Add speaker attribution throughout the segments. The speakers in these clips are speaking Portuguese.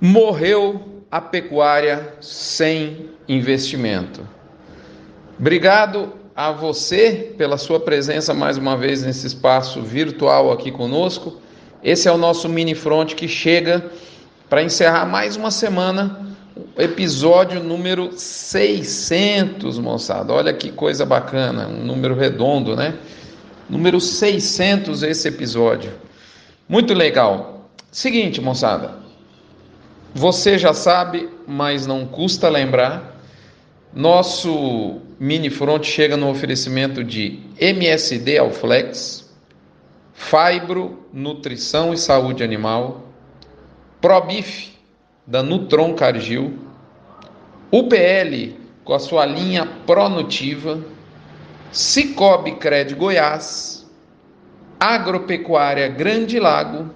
Speaker 1: Morreu a pecuária sem investimento. Obrigado a você pela sua presença mais uma vez nesse espaço virtual aqui conosco. Esse é o nosso mini front que chega para encerrar mais uma semana, episódio número 600, moçada. Olha que coisa bacana, um número redondo, né? Número 600 esse episódio. Muito legal. Seguinte, moçada, você já sabe, mas não custa lembrar. Nosso mini front chega no oferecimento de MSD Alflex, Fibro Nutrição e Saúde Animal, Probif da Nutron Cargill, UPL com a sua linha Pronutiva, Cicobi Cred Goiás, Agropecuária Grande Lago,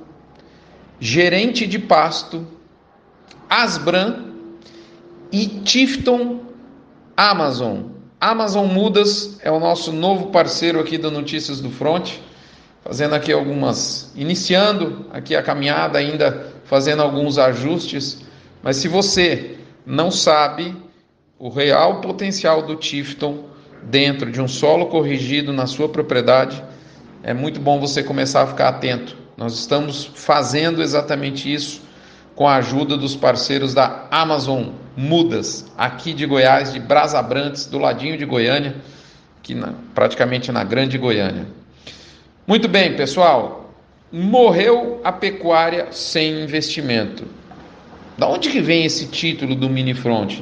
Speaker 1: Gerente de Pasto, Asbran e Tifton Amazon. Amazon Mudas é o nosso novo parceiro aqui da Notícias do Front, fazendo aqui algumas, iniciando aqui a caminhada, ainda fazendo alguns ajustes. Mas se você não sabe o real potencial do Tifton dentro de um solo corrigido na sua propriedade, é muito bom você começar a ficar atento. Nós estamos fazendo exatamente isso com a ajuda dos parceiros da Amazon Mudas, aqui de Goiás, de Brasabrantes, do ladinho de Goiânia, que na, praticamente na Grande Goiânia. Muito bem, pessoal. Morreu a pecuária sem investimento. Da onde que vem esse título do mini front?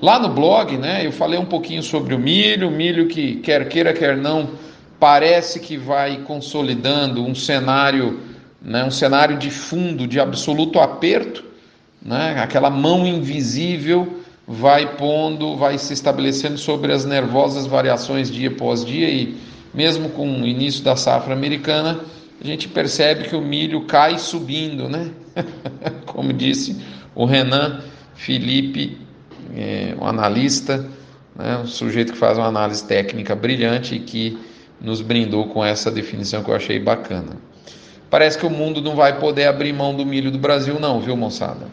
Speaker 1: Lá no blog, né, eu falei um pouquinho sobre o milho, milho que quer queira quer não parece que vai consolidando um cenário né, um cenário de fundo de absoluto aperto, né, aquela mão invisível vai pondo, vai se estabelecendo sobre as nervosas variações dia após dia e mesmo com o início da safra americana, a gente percebe que o milho cai subindo, né? Como disse o Renan Felipe, é, um analista, né, um sujeito que faz uma análise técnica brilhante e que nos brindou com essa definição que eu achei bacana. Parece que o mundo não vai poder abrir mão do milho do Brasil, não, viu, moçada?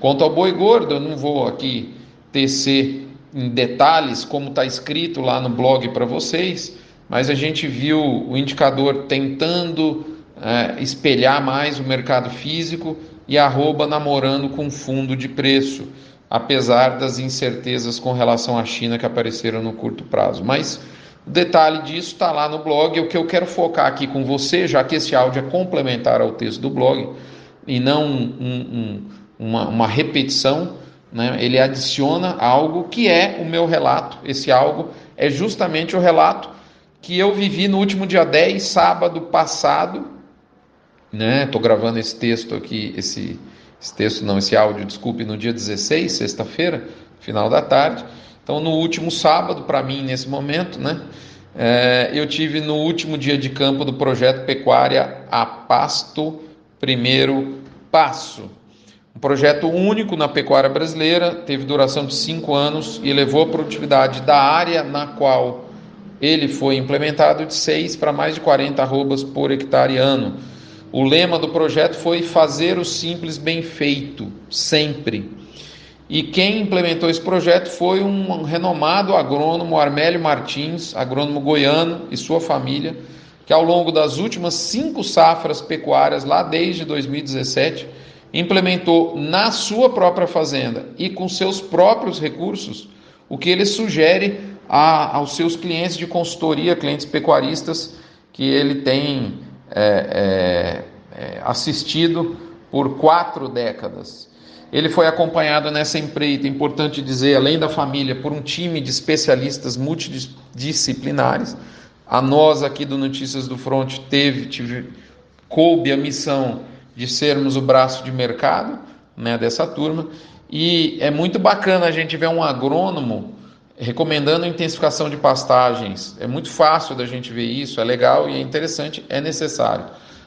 Speaker 1: Quanto ao boi gordo, eu não vou aqui tecer em detalhes como está escrito lá no blog para vocês, mas a gente viu o indicador tentando é, espelhar mais o mercado físico e arroba namorando com fundo de preço, apesar das incertezas com relação à China que apareceram no curto prazo. Mas o detalhe disso está lá no blog. O que eu quero focar aqui com você, já que esse áudio é complementar ao texto do blog e não um, um, uma, uma, repetição, né? ele adiciona algo que é o meu relato. Esse algo é justamente o relato que eu vivi no último dia 10, sábado passado. Estou né? gravando esse texto aqui, esse, esse texto não, esse áudio, desculpe, no dia 16, sexta-feira, final da tarde. Então, no último sábado, para mim, nesse momento, né, é, eu tive no último dia de campo do projeto Pecuária a Pasto Primeiro Passo. Um projeto único na pecuária brasileira, teve duração de cinco anos e elevou a produtividade da área na qual ele foi implementado de 6 para mais de 40 arrobas por hectare ano. O lema do projeto foi fazer o simples bem feito, sempre. E quem implementou esse projeto foi um renomado agrônomo, Armélio Martins, agrônomo goiano e sua família, que ao longo das últimas cinco safras pecuárias, lá desde 2017, implementou na sua própria fazenda e com seus próprios recursos o que ele sugere a, aos seus clientes de consultoria, clientes pecuaristas, que ele tem é, é, é, assistido por quatro décadas. Ele foi acompanhado nessa empreita, importante dizer, além da família, por um time de especialistas multidisciplinares. A nós aqui do Notícias do Front teve, tive, coube a missão de sermos o braço de mercado né, dessa turma. E é muito bacana a gente ver um agrônomo recomendando intensificação de pastagens. É muito fácil da gente ver isso, é legal e é interessante, é necessário.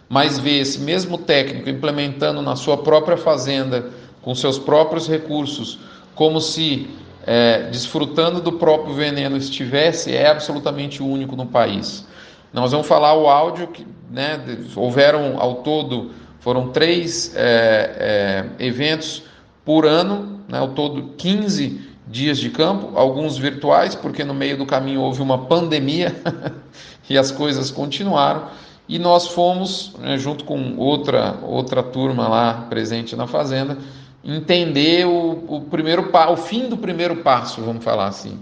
Speaker 1: Mas ver esse mesmo técnico implementando na sua própria fazenda com seus próprios recursos, como se é, desfrutando do próprio veneno estivesse, é absolutamente único no país. Nós vamos falar o áudio que né, houveram ao todo foram três é, é, eventos por ano, né, ao todo 15 dias de campo, alguns virtuais, porque no meio do caminho houve uma pandemia e as coisas continuaram. E nós fomos, né, junto com outra, outra turma lá presente na fazenda, entender o, o primeiro o fim do primeiro passo, vamos falar assim.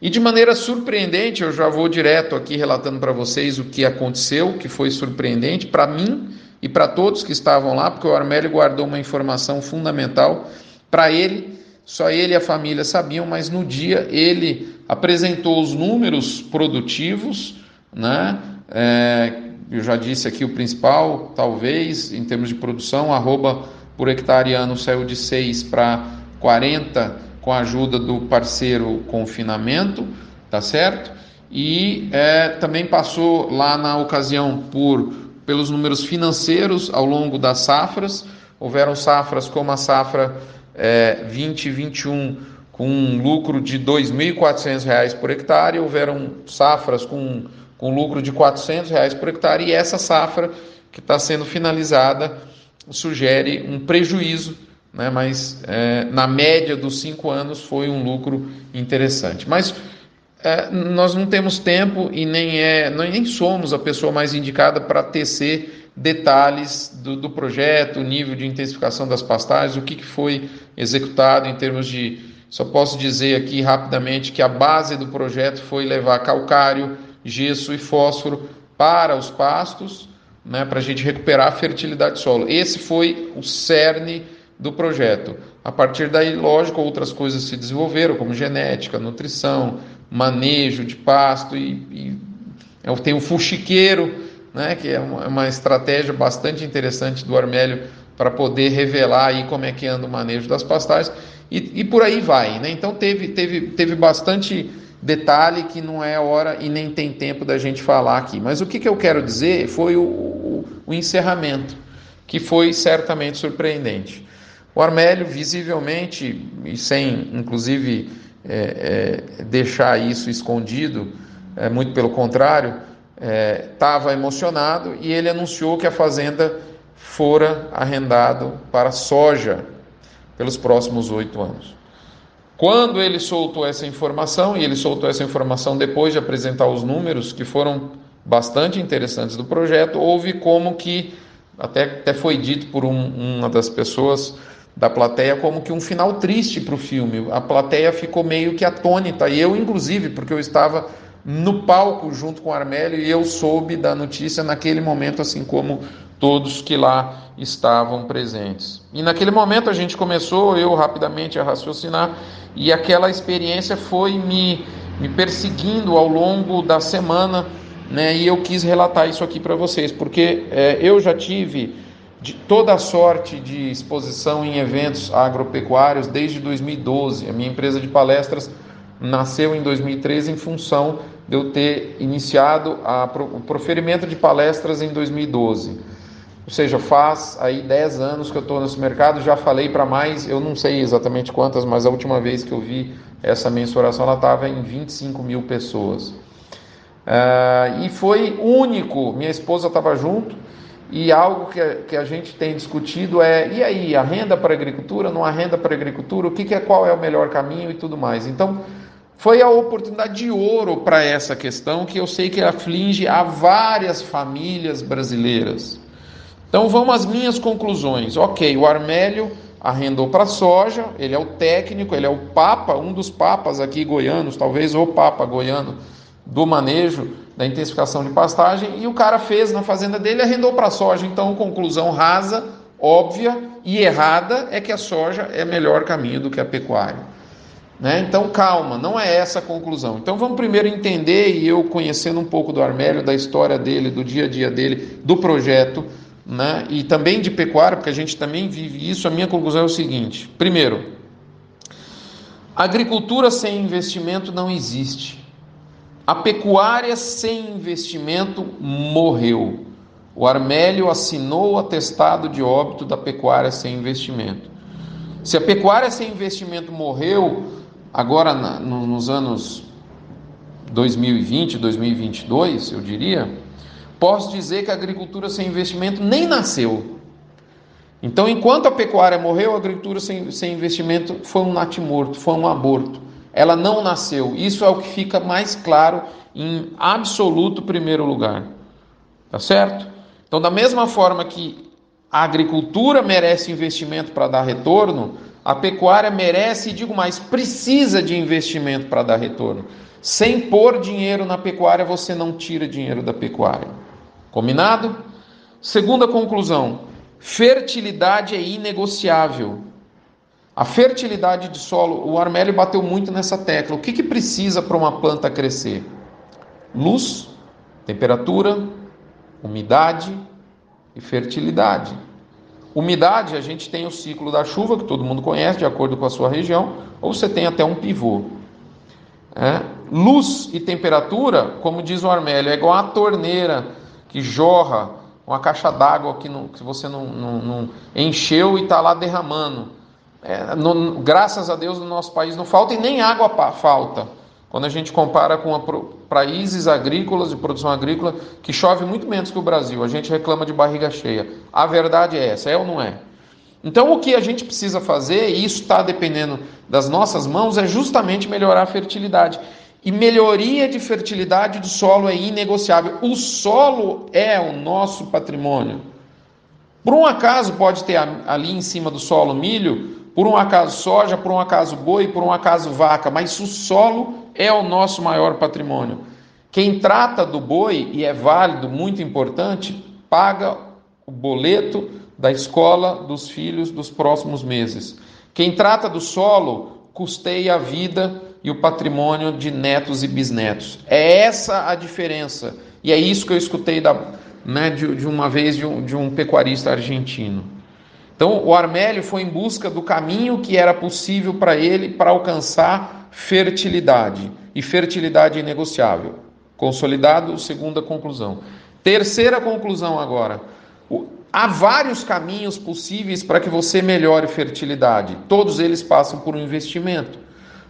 Speaker 1: E de maneira surpreendente, eu já vou direto aqui relatando para vocês o que aconteceu, que foi surpreendente para mim e para todos que estavam lá, porque o Armélio guardou uma informação fundamental para ele, só ele e a família sabiam, mas no dia ele apresentou os números produtivos, né? É, eu já disse aqui o principal, talvez, em termos de produção, arroba por hectare ano saiu de 6 para 40 com a ajuda do parceiro confinamento, tá certo? E é, também passou lá na ocasião por pelos números financeiros ao longo das safras. Houveram safras como a safra é, 2021 com um lucro de R$ 2.400 por hectare, houveram safras com, com lucro de 400 reais por hectare e essa safra que está sendo finalizada sugere um prejuízo, né, mas é, na média dos cinco anos foi um lucro interessante. Mas é, nós não temos tempo e nem, é, nem somos a pessoa mais indicada para tecer detalhes do, do, projeto, o nível de intensificação das pastagens, o que, que foi executado em termos de. Só posso dizer aqui rapidamente que a base do projeto foi levar calcário, gesso e fósforo para os pastos né, para a gente recuperar a fertilidade do solo. Esse foi o cerne do projeto. A partir daí, lógico, outras coisas se desenvolveram, como genética, nutrição, manejo de pasto e, e é tem o fuxiqueiro, né, que é uma, é uma estratégia bastante interessante do Armélio para poder revelar aí como é que anda o manejo das pastagens e, e por aí vai, né? Então teve, teve, teve bastante Detalhe que não é hora e nem tem tempo da gente falar aqui. Mas o que, que eu quero dizer foi o, o, o encerramento, que foi certamente surpreendente. O Armélio, visivelmente, e sem inclusive é, é, deixar isso escondido, é, muito pelo contrário, estava é, emocionado e ele anunciou que a fazenda fora arrendado para soja pelos próximos oito anos. Quando ele soltou essa informação, e ele soltou essa informação depois de apresentar os números, que foram bastante interessantes do projeto, houve como que, até, até foi dito por um, uma das pessoas da plateia, como que um final triste para o filme. A plateia ficou meio que atônita, e eu, inclusive, porque eu estava no palco junto com o Armélio e eu soube da notícia naquele momento, assim como todos que lá estavam presentes. E naquele momento a gente começou, eu rapidamente a raciocinar, e aquela experiência foi me, me perseguindo ao longo da semana, né? E eu quis relatar isso aqui para vocês, porque é, eu já tive de toda a sorte de exposição em eventos agropecuários desde 2012. A minha empresa de palestras nasceu em 2013 em função de eu ter iniciado a, o proferimento de palestras em 2012. Ou seja, faz aí 10 anos que eu estou nesse mercado, já falei para mais, eu não sei exatamente quantas, mas a última vez que eu vi essa mensuração ela estava em 25 mil pessoas. Uh, e foi único, minha esposa estava junto, e algo que, que a gente tem discutido é, e aí, a renda para a agricultura, não há renda para a agricultura, o que, que é, qual é o melhor caminho e tudo mais. Então, foi a oportunidade de ouro para essa questão que eu sei que aflige a várias famílias brasileiras. Então vamos às minhas conclusões. Ok, o Armélio arrendou para soja, ele é o técnico, ele é o papa, um dos papas aqui goianos, talvez o papa goiano do manejo da intensificação de pastagem, e o cara fez na fazenda dele arrendou para soja. Então, conclusão rasa, óbvia e errada é que a soja é melhor caminho do que a pecuária. Né? Então, calma, não é essa a conclusão. Então, vamos primeiro entender, e eu conhecendo um pouco do Armélio, da história dele, do dia a dia dele, do projeto, né, e também de pecuária, porque a gente também vive isso, a minha conclusão é o seguinte: primeiro, agricultura sem investimento não existe. A pecuária sem investimento morreu. O Armélio assinou o atestado de óbito da pecuária sem investimento. Se a pecuária sem investimento morreu, agora nos anos 2020, 2022, eu diria, posso dizer que a agricultura sem investimento nem nasceu. Então, enquanto a pecuária morreu, a agricultura sem, sem investimento foi um natimorto, foi um aborto. Ela não nasceu. Isso é o que fica mais claro em absoluto primeiro lugar. Tá certo? Então, da mesma forma que a agricultura merece investimento para dar retorno, a pecuária merece, e digo mais, precisa de investimento para dar retorno. Sem pôr dinheiro na pecuária, você não tira dinheiro da pecuária. Combinado? Segunda conclusão: fertilidade é inegociável. A fertilidade de solo, o Armélio bateu muito nessa tecla. O que, que precisa para uma planta crescer? Luz, temperatura, umidade e fertilidade. Umidade, a gente tem o ciclo da chuva, que todo mundo conhece, de acordo com a sua região, ou você tem até um pivô. É. Luz e temperatura, como diz o Armélio, é igual a torneira que jorra uma caixa d'água que, que, você não, não, não, encheu e está lá derramando. É, no, graças a Deus no nosso país não falta e nem água falta. Quando a gente compara com países agrícolas de produção agrícola que chove muito menos que o Brasil, a gente reclama de barriga cheia. A verdade é essa, é ou não é? Então o que a gente precisa fazer, e isso está dependendo das nossas mãos, é justamente melhorar a fertilidade. E melhoria de fertilidade do solo é inegociável. O solo é o nosso patrimônio. Por um acaso pode ter ali em cima do solo milho, por um acaso soja, por um acaso boi, por um acaso vaca, mas o solo é o nosso maior patrimônio. Quem trata do boi, e é válido, muito importante, paga o boleto da escola dos filhos dos próximos meses. Quem trata do solo, custeia a vida e o patrimônio de netos e bisnetos. É essa a diferença. E é isso que eu escutei da, né, de, de, uma vez de um, de um pecuarista argentino. Então, o Armélio foi em busca do caminho que era possível para ele para alcançar fertilidade. E fertilidade é negociável. Consolidado, segunda conclusão. Terceira conclusão agora. Há vários caminhos possíveis para que você melhore fertilidade. Todos eles passam por um investimento.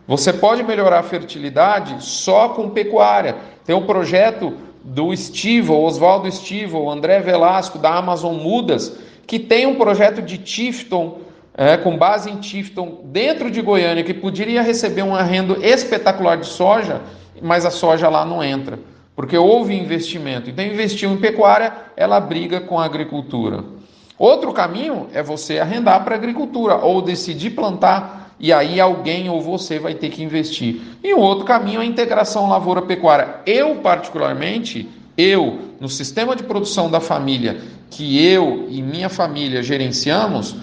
Speaker 1: Você pode melhorar a fertilidade só com pecuária. Tem um projeto do Estivo, Oswaldo Estivo, André Velasco, da Amazon Mudas, que tem um projeto de Tifton é, com base em Tifton dentro de Goiânia, que poderia receber um arrendo espetacular de soja, mas a soja lá não entra, porque houve investimento. Então, investiu em pecuária, ela briga com a agricultura. Outro caminho é você arrendar para a agricultura ou decidir plantar e aí alguém ou você vai ter que investir. E o outro caminho é a integração lavoura-pecuária. Eu, particularmente, eu, no sistema de produção da família que eu e minha família gerenciamos,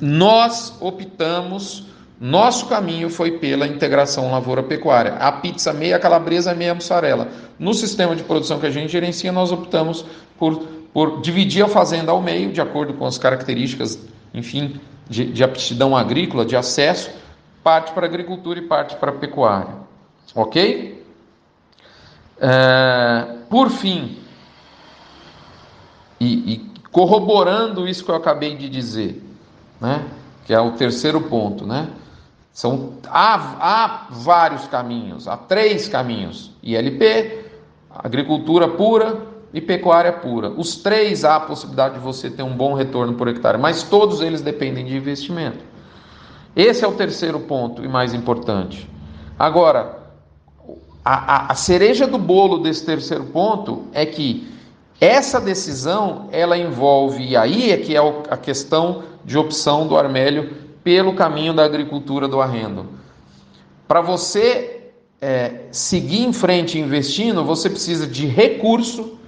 Speaker 1: nós optamos, nosso caminho foi pela integração lavoura-pecuária. A pizza meia calabresa, meia mussarela. No sistema de produção que a gente gerencia, nós optamos por, por dividir a fazenda ao meio, de acordo com as características, enfim, de, de aptidão agrícola, de acesso, parte para agricultura e parte para pecuária. Ok? É, por fim, e, e corroborando isso que eu acabei de dizer, né? que é o terceiro ponto. Né? São, há, há vários caminhos, há três caminhos: ILP, agricultura pura e pecuária pura. Os três há a possibilidade de você ter um bom retorno por hectare, mas todos eles dependem de investimento. Esse é o terceiro ponto e mais importante. Agora, a, a, a cereja do bolo desse terceiro ponto é que essa decisão ela envolve, e aí é que é a questão de opção do Armélio pelo caminho da agricultura do arrendo. Para você é, seguir em frente investindo, você precisa de recurso,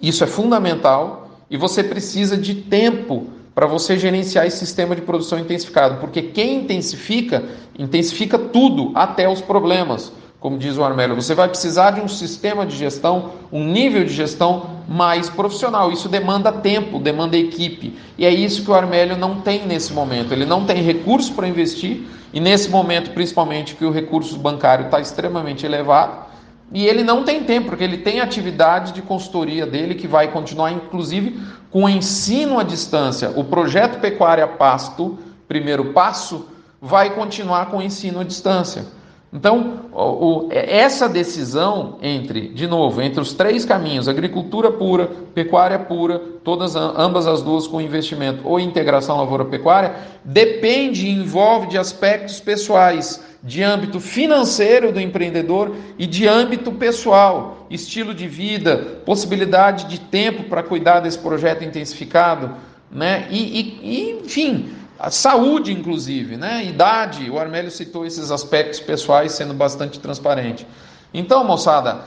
Speaker 1: isso é fundamental, e você precisa de tempo para você gerenciar esse sistema de produção intensificado, porque quem intensifica, intensifica tudo, até os problemas como diz o Armélio, você vai precisar de um sistema de gestão, um nível de gestão mais profissional. Isso demanda tempo, demanda equipe. E é isso que o Armélio não tem nesse momento. Ele não tem recurso para investir, e nesse momento, principalmente, que o recurso bancário está extremamente elevado. E ele não tem tempo, porque ele tem atividade de consultoria dele que vai continuar, inclusive, com ensino à distância. O projeto Pecuária Pasto, primeiro passo, vai continuar com ensino à distância Então, o, o, essa decisão entre, de novo, entre os três caminhos, agricultura pura, pecuária pura, todas ambas as duas com investimento ou integração lavoura-pecuária, depende e envolve de aspectos pessoais, de âmbito financeiro do empreendedor e de âmbito pessoal, estilo de vida, possibilidade de tempo para cuidar desse projeto intensificado, né? E, e, e enfim, a saúde, inclusive, né? idade, o Armélio citou esses aspectos pessoais sendo bastante transparente. Então, moçada,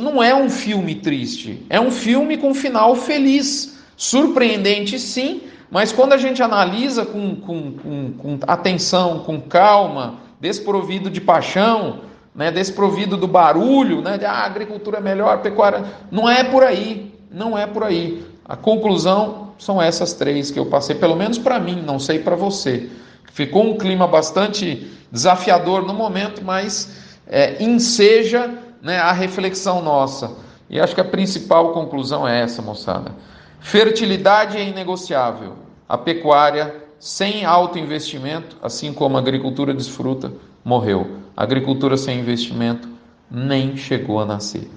Speaker 1: não é um filme triste, é um filme com final feliz, surpreendente sim, mas quando a gente analisa com, com, com, com atenção, com calma, desprovido de paixão, né, desprovido do barulho, né, de ah, agricultura é melhor, pecuária, não é por aí, não é por aí. A conclusão são essas três que eu passei, pelo menos para mim, não sei para você. Ficou um clima bastante desafiador no momento, mas é, enseja né, a reflexão nossa. E acho que a principal conclusão é essa, moçada. Fertilidade é inegociável. A pecuária, sem alto investimento, assim como a agricultura desfruta, morreu. A agricultura sem investimento nem chegou a nascer.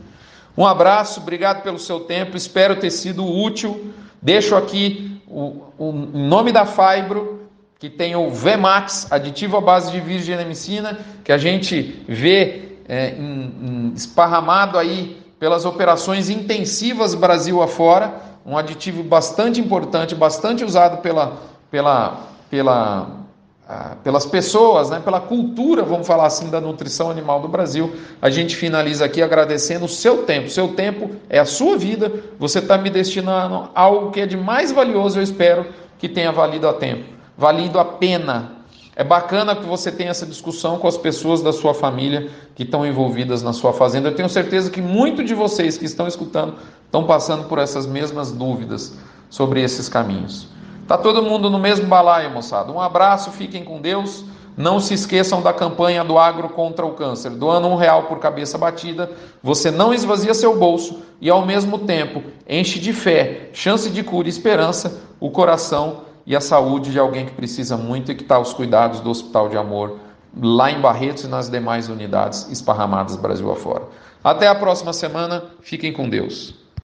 Speaker 1: Um abraço, obrigado pelo seu tempo, espero ter sido útil Deixo aqui o, o nome da Fibro, que tem o VMAX, aditivo à base de virgenemicina, que a gente vê é, em, em, esparramado aí pelas operações intensivas Brasil afora, um aditivo bastante importante, bastante usado pela, pela, pela ah, pelas pessoas, né, pela cultura, vamos falar assim, da nutrição animal do Brasil. A gente finaliza aqui agradecendo o seu tempo. Seu tempo é a sua vida. Você está me destinando algo que é de mais valioso, eu espero que tenha valido a tempo, valido a pena. É bacana que você tenha essa discussão com as pessoas da sua família que estão envolvidas na sua fazenda. Eu tenho certeza que muitos de vocês que estão escutando estão passando por essas mesmas dúvidas sobre esses caminhos. Tá todo mundo no mesmo balaio, moçada. Um abraço, fiquem com Deus. Não se esqueçam da campanha do agro contra o câncer. Doando um real por cabeça batida, você não esvazia seu bolso e, ao mesmo tempo, enche de fé, chance de cura e esperança o coração e a saúde de alguém que precisa muito e que está aos cuidados do Hospital de Amor, lá em Barretos e nas demais unidades esparramadas Brasil afora. Até a próxima semana. Fiquem com Deus.